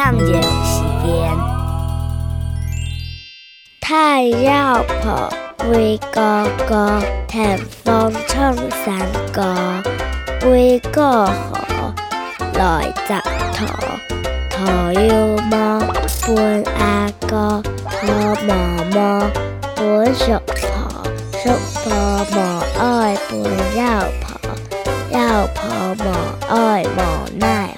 探究时间。太阳婆为哥哥探风唱山歌，为哥哥来摘桃，桃又摸问阿哥和毛妈问什婆，什婆妈爱不绕跑，绕跑妈爱奈。